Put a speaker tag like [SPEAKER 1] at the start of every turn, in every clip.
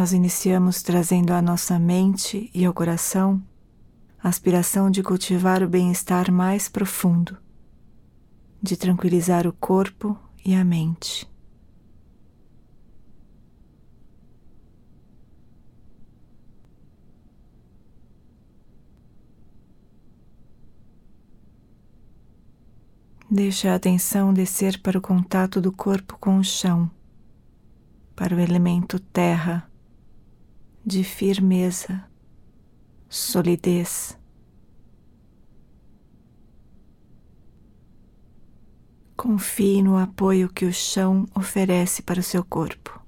[SPEAKER 1] Nós iniciamos trazendo à nossa mente e ao coração a aspiração de cultivar o bem-estar mais profundo, de tranquilizar o corpo e a mente. Deixe a atenção descer para o contato do corpo com o chão, para o elemento terra, de firmeza, solidez. Confie no apoio que o chão oferece para o seu corpo.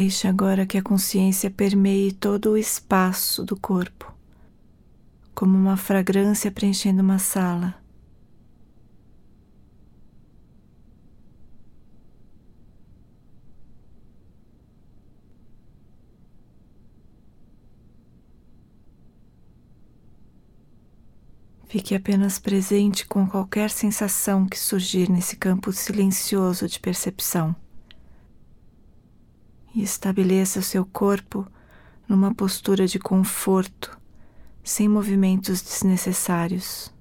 [SPEAKER 1] Deixe agora que a consciência permeie todo o espaço do corpo, como uma fragrância preenchendo uma sala. Fique apenas presente com qualquer sensação que surgir nesse campo silencioso de percepção e estabeleça seu corpo numa postura de conforto, sem movimentos desnecessários.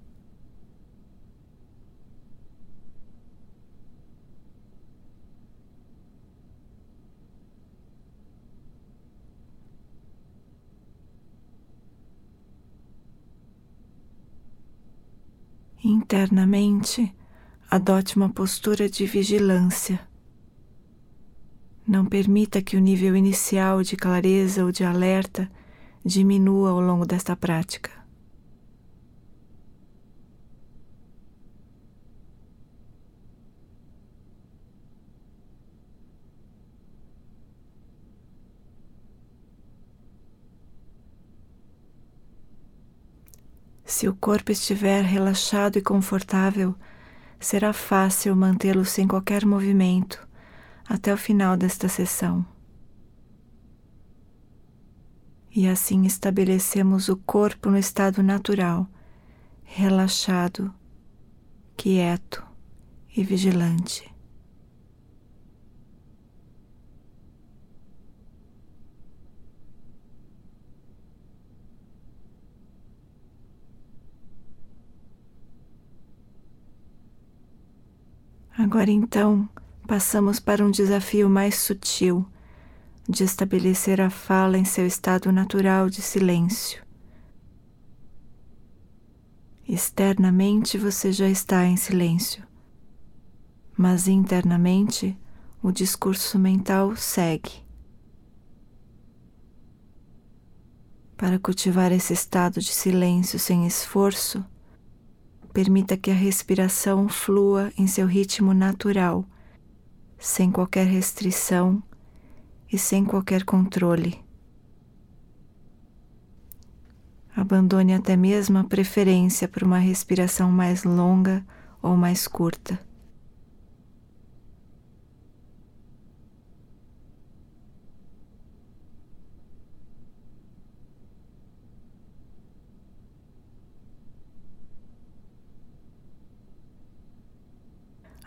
[SPEAKER 1] Internamente, adote uma postura de vigilância não permita que o nível inicial de clareza ou de alerta diminua ao longo desta prática. Se o corpo estiver relaxado e confortável, será fácil mantê-lo sem qualquer movimento até o final desta sessão. E assim estabelecemos o corpo no estado natural, relaxado, quieto e vigilante. Agora então, passamos para um desafio mais sutil de estabelecer a fala em seu estado natural de silêncio. Externamente você já está em silêncio, mas internamente o discurso mental segue. Para cultivar esse estado de silêncio sem esforço, permita que a respiração flua em seu ritmo natural sem qualquer restrição e sem qualquer controle. Abandone até mesmo a preferência por uma respiração mais longa ou mais curta.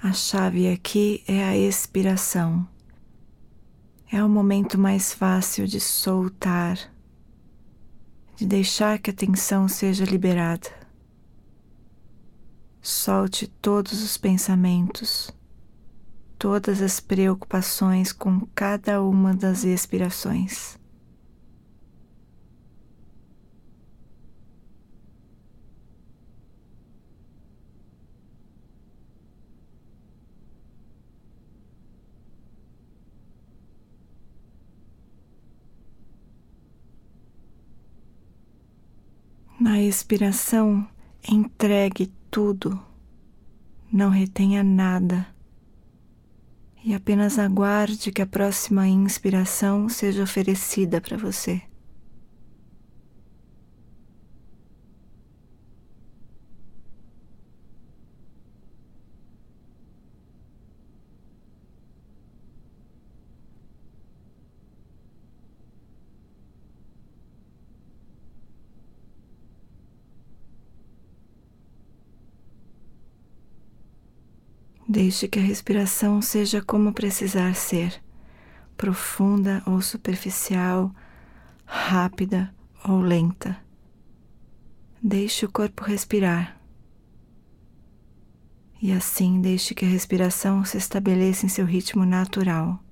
[SPEAKER 1] A chave aqui é a expiração. É o momento mais fácil de soltar, de deixar que a tensão seja liberada. Solte todos os pensamentos, todas as preocupações com cada uma das expirações. Na expiração, entregue tudo, não retenha nada e apenas aguarde que a próxima inspiração seja oferecida para você. Deixe que a respiração seja como precisar ser, profunda ou superficial, rápida ou lenta. Deixe o corpo respirar. E assim deixe que a respiração se estabeleça em seu ritmo natural.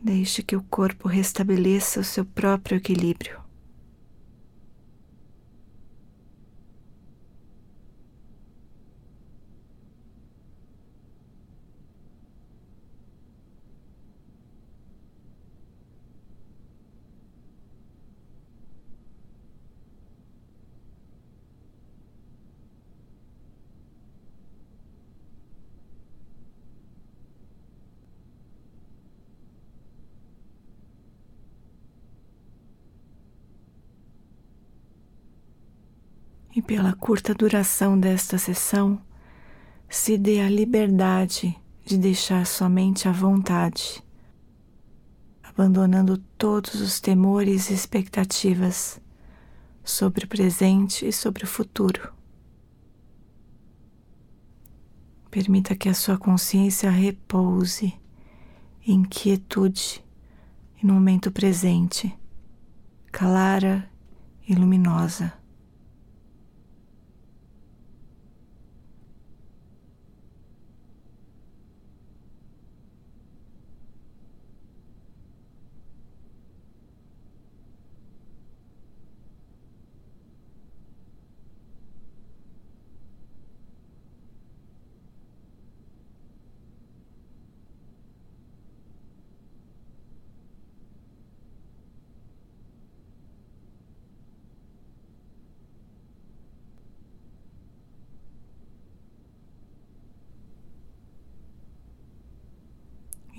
[SPEAKER 1] Deixe que o corpo restabeleça o seu próprio equilíbrio. E pela curta duração desta sessão, se dê a liberdade de deixar somente a vontade, abandonando todos os temores e expectativas sobre o presente e sobre o futuro. Permita que a sua consciência repouse em quietude e no momento presente, clara e luminosa.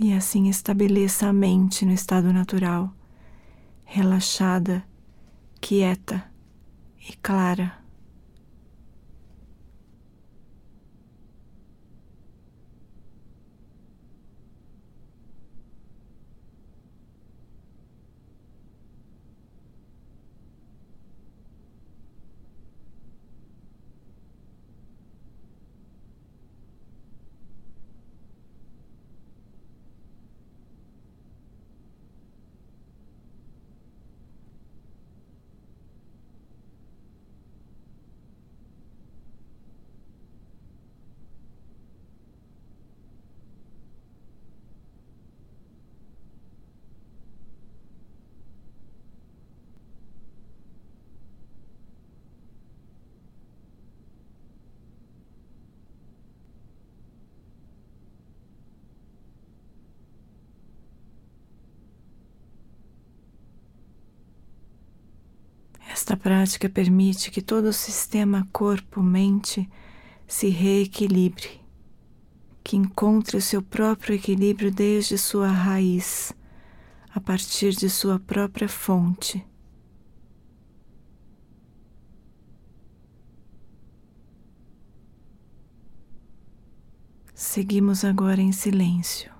[SPEAKER 1] E assim estabeleça a mente no estado natural, relaxada, quieta e clara. Esta prática permite que todo o sistema corpo-mente se reequilibre, que encontre o seu próprio equilíbrio desde sua raiz, a partir de sua própria fonte. Seguimos agora em silêncio.